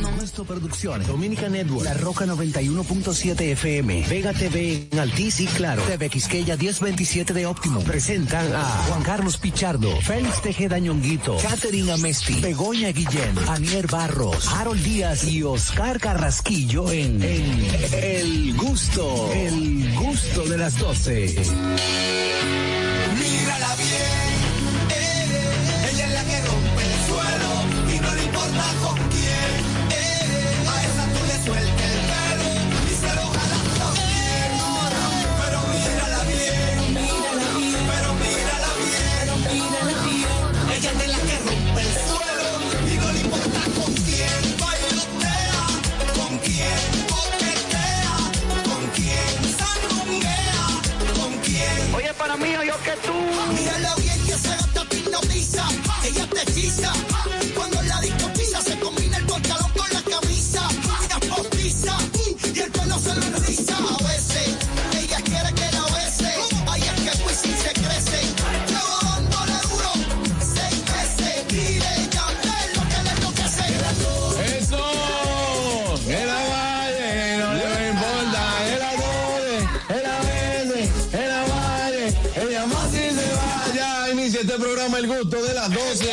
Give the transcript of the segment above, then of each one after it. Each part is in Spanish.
Nuestro Producciones, Dominica Network, La Roca 91.7 FM, Vega TV en Altiz y Claro, TV Quisqueya 1027 de Óptimo. Presentan a Juan Carlos Pichardo, Félix Tejeda Ñonguito, Catherine Amesti, Begoña Guillén, Anier Barros, Harold Díaz y Oscar Carrasquillo en, en El Gusto, El Gusto de las 12. Mírala bien, eh, ella es la que rompe el suelo y no le importa con programa El Gusto de las 12.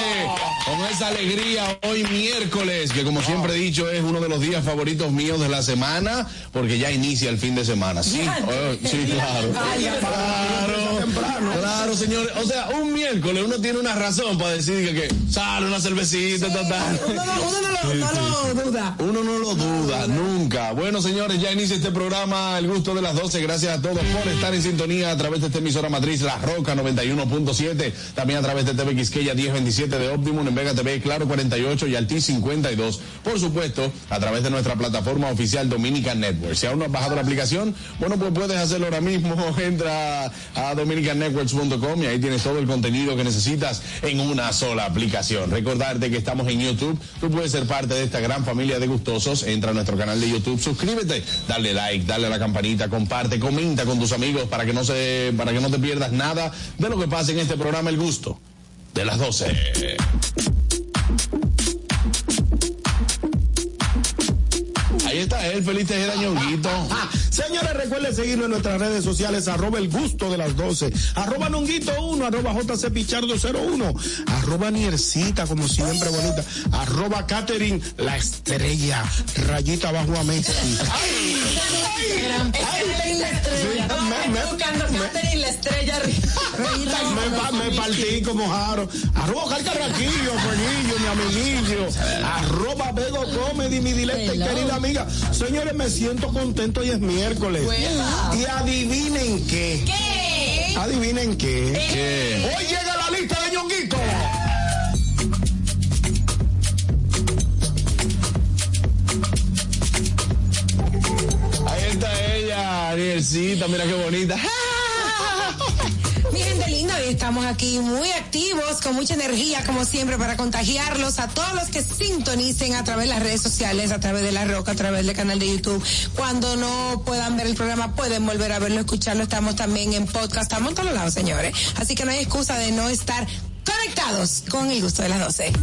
Con esa alegría hoy miércoles, que como siempre he dicho es uno de los días favoritos míos de la semana, porque ya inicia el fin de semana. Sí, oh, sí, claro. Claro, claro, señores. O sea, un miércoles uno tiene una razón para decir que, que sale una cervecita, total. Uno no, uno no lo, no lo duda. Uno no lo duda, nunca. Bueno, señores, ya inicia este programa El Gusto de las 12. Gracias a todos por estar en sintonía a través de esta emisora matriz La Roca 91.7. También a través de TV Quisqueya 1027 de Optimum, en Vega TV Claro 48 y Altis 52. Por supuesto, a través de nuestra plataforma oficial Dominican Network. Si aún no has bajado la aplicación, bueno, pues puedes hacerlo ahora mismo. Entra a dominicannetworks.com y ahí tienes todo el contenido que necesitas en una sola aplicación. Recordarte que estamos en YouTube. Tú puedes ser parte de esta gran familia de gustosos. Entra a nuestro canal de YouTube, suscríbete, dale like, dale a la campanita, comparte, comenta con tus amigos para que no se, para que no te pierdas nada de lo que pasa en este programa El Gusto de las 12. Ahí está él, feliz Tejeda Ñonguito. Ah, señores, recuerden seguirnos en nuestras redes sociales, arroba el gusto de las 12, arroba nonguito 1, arroba jc pichardo 01, arroba niercita, como siempre bonita, arroba Catherine, la estrella, rayita abajo a Messi. Catherine buscando Catherine la estrella. me, pa- me partí como jaro. Arroba Oscar Carraquillo, mi amiguillo. Arroba Bego Comedy, mi directa y querida amiga. Señores, me siento contento y es miércoles. Y adivinen qué. ¿Qué? Adivinen qué. ¿Qué? Hoy llega la lista de ñonguito. Mira qué bonita. Mi gente linda, hoy estamos aquí muy activos, con mucha energía, como siempre, para contagiarlos a todos los que sintonicen a través de las redes sociales, a través de La Roca, a través del canal de YouTube. Cuando no puedan ver el programa, pueden volver a verlo, escucharlo. Estamos también en podcast, estamos en todos lados, señores. Así que no hay excusa de no estar conectados con el gusto de las 12.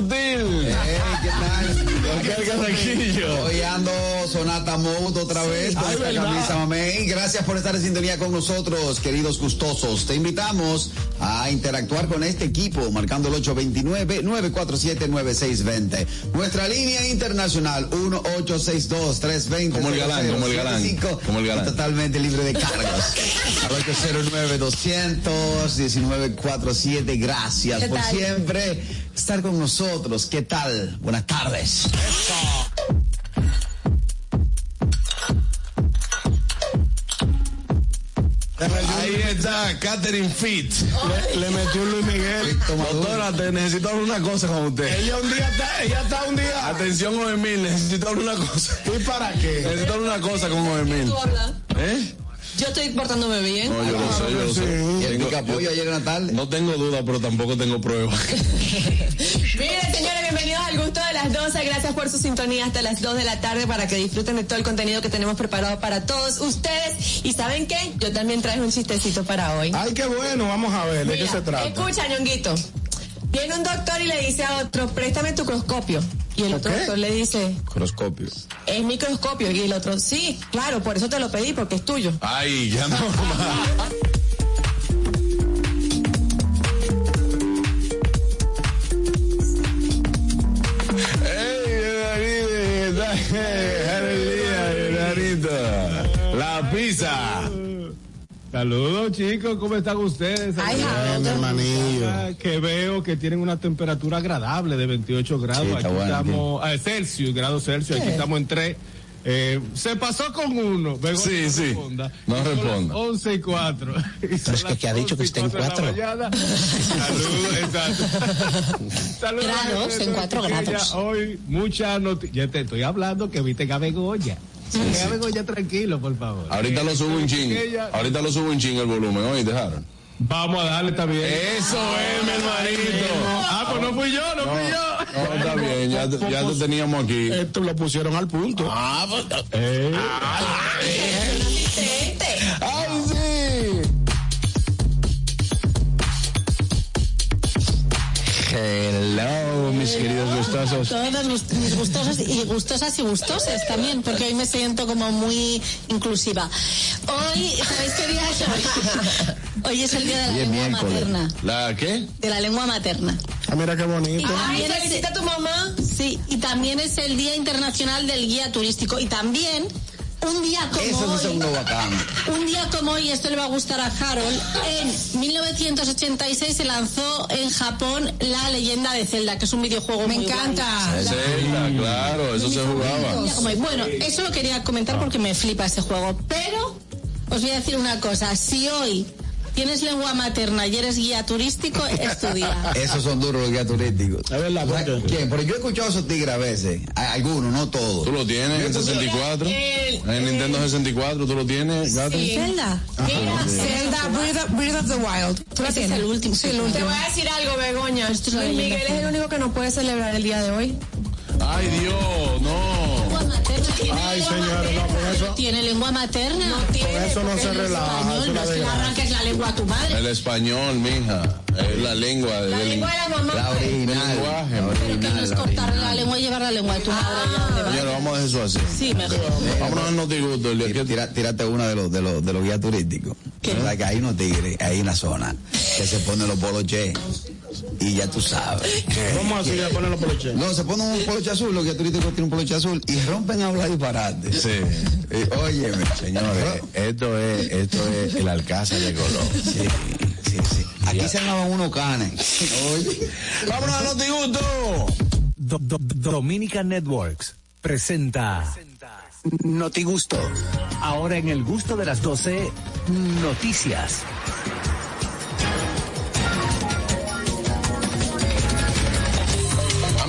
¡Ey, el sutil! ¿qué tal? Oscar Carraquillo. Hoy ando Sonata Mode otra vez con Ay, esta ¿verdad? camisa, mamey. Gracias por estar en sintonía con nosotros, queridos gustosos. Te invitamos a interactuar con este equipo marcando el 829-947-9620. Nuestra línea internacional 1862-320. Como el galán, como el galán, como el galán. Totalmente libre de cargos. Al 809-200-1947. Gracias ¿Qué por siempre estar con nosotros. ¿Qué tal? Buenas tardes. Ahí Catherine Fit. Le, le metió Luis Miguel. Doctora, te necesito hablar una cosa con usted. Ella un día está, ella está un día. Atención, Oemil, necesito hablar una cosa. ¿Y para qué? Necesito hablar una cosa con Oemil. ¿Eh? Yo estoy portándome bien. No, yo lo sé, yo lo sé. Y el pica pollo yo- ayer en la tarde. no tengo duda, pero tampoco tengo pruebas. Miren, señores, de las 12. Gracias por su sintonía hasta las 2 de la tarde para que disfruten de todo el contenido que tenemos preparado para todos ustedes. ¿Y saben qué? Yo también traje un chistecito para hoy. Ay, qué bueno, vamos a ver, ¿de qué se trata? Escucha, ñonguito. Viene un doctor y le dice a otro, préstame tu microscopio. Y el otro ¿Qué? doctor le dice, Croscopio. es microscopio. Y el otro, sí, claro, por eso te lo pedí, porque es tuyo. Ay, ya no Pizza. Saludos chicos, ¿cómo están ustedes? Ay, Bien. Ah, Que veo que tienen una temperatura agradable de 28 grados. Sí, está aquí bueno, estamos, ah, Celsius, grados Celsius, aquí ¿Qué? estamos en 3. Eh, se pasó con uno. Begoña, Sí, no sí. responda. No responda. 11 y 4. Pero es que aquí ha dicho que está en cuatro. Saludos, exacto. Saludos. Grados, en cuatro pequeña. grados. Hoy muchas noticias. Ya te estoy hablando que viste a Begoña. Que a Begoña tranquilo, por favor. Ahorita lo subo un ching. Ahorita lo subo un ching el volumen. Oye, dejaron. Vamos a darle también. Eso es, mi hermanito. Ah, pues no fui yo, no, fui yo. No, está bien, ya, te- ya te teníamos aquí. Esto lo pusieron al punto. Ah, pues, Eh, ¡Ay, sí! Hello, mis queridos gustosos. Todas mis gustosas y gustosas y gustoses también, porque hoy me siento como muy inclusiva. Hoy, ¿sabéis qué día es hoy? Hoy es el día de la lengua miércoles. materna. ¿La qué? De la lengua materna. Ah, mira qué Y bonito. Ay, felicita a tu mamá. Sí, y también es el Día Internacional del Guía Turístico. Y también, un día como Eso es hoy, un bacán. un día como hoy, esto le va a gustar a Harold, en 1986 se lanzó en Japón La Leyenda de Zelda, que es un videojuego Me muy guay. encanta. Zelda, claro, eso se jugaba. Bueno, eso lo quería comentar porque me flipa ese juego. Pero os voy a decir una cosa. Si hoy tienes lengua materna y eres guía turístico, es tu día. Esos son duros los guías turísticos. Es verdad, O sea, ¿por qué? ¿Quién? Pero yo he escuchado a esos tigres a veces. A- Algunos, no todos. ¿Tú lo tienes en 64? En Nintendo 64, ¿tú lo tienes, gato? Zelda. Zelda, Breath of, Breath of the Wild. ¿Tú Ese es el último. Sí, el Te último. voy a decir algo, Begoña. Esto es la Luis leyenda Miguel es el único que no puede celebrar el día de hoy. Ay, Dios, no. ¿Tiene Ay, lengua señores, no, con eso, ¿Tiene lengua materna? No con eso no se relaja. Español, no es que le la arranques la lengua a tu madre. El español, mija. Es la lengua La del lengua de la mamá. La original. lenguaje. La Pero que no original, es la cortar original. la lengua y llevar la lengua de tu madre vayas. Señores, vamos a dejar eso así. Sí, mejor. Vámonos día que- Tira- tírate una de los de los de los guías turísticos. ¿Verdad que hay unos tigres ahí en la zona que se ponen los poloches y ya tú sabes. ¿Cómo así le ponen los poloches? No, se ponen un poloche azul, los guías turísticos tienen un poloche azul y rompen a hablar disparate. Sí. Óyeme, Señores, esto es, esto es el Alcázar de Colón. Sí, sí, sí. Aquí se llamaban unos canes. Oye. Vámonos al notigusto. Do- Do- Dominica Networks presenta Notigusto. Ahora en el gusto de las 12, noticias.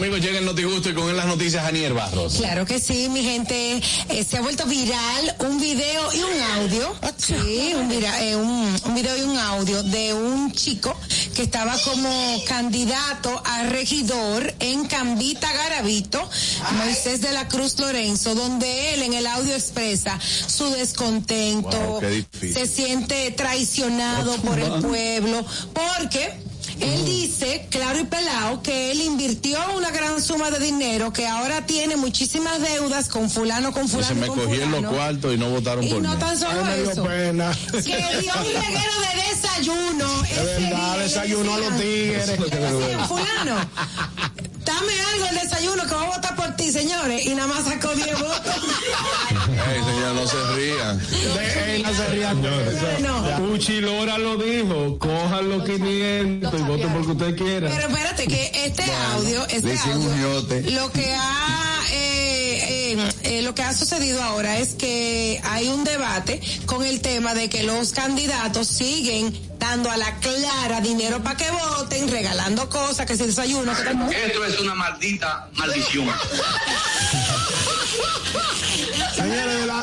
Amigos, llega el notigusto y con él las noticias Anier Barros. Claro que sí, mi gente. Eh, se ha vuelto viral un video y un audio. Sí, un, vira- eh, un, un video y un audio de un chico que estaba como candidato a regidor en Cambita Garavito, Moisés de la Cruz Lorenzo, donde él en el audio expresa su descontento, Wow, qué difícil. se siente traicionado por el pueblo, porque él dice, claro y pelado, que él invirtió una gran suma de dinero, que ahora tiene muchísimas deudas con fulano, con fulano. Se me con cogieron los cuartos y no votaron Y por no mí. tan solo Ay, me dio eso. pena. Que dio un reguero de desayuno. Es verdad, desayuno a los tigres. Fulano, dame algo el desayuno que voy a votar por ti, señores. Y nada más sacó 10 votos. Ey, señor, no se rían. De él no se rían. No. Uchi Lora lo dijo, cojan los 500 y voten por que usted quiera. Pero espérate, que este audio, este audio, lo que ha eh, lo que ha sucedido ahora es que hay un debate con el tema de que los candidatos siguen dando a la clara dinero para que voten, regalando cosas, que si desayuno, que Esto es una maldita maldición.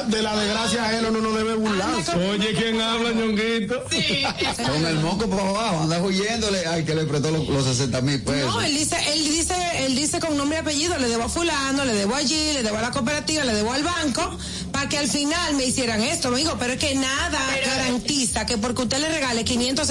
De la, de la desgracia ajena uno no debe burlarse. Oye, ¿quién habla, ñonguito? Con el moco por abajo, anda huyéndole al que le prestó los, los 60 mil pesos. No, él dice, él dice, él dice con nombre y apellido, le debo a fulano, le debo allí, le debo a la cooperativa, le debo al banco, para que al final me hicieran esto, me digo, pero es que nada garantiza que porque usted le regale 500,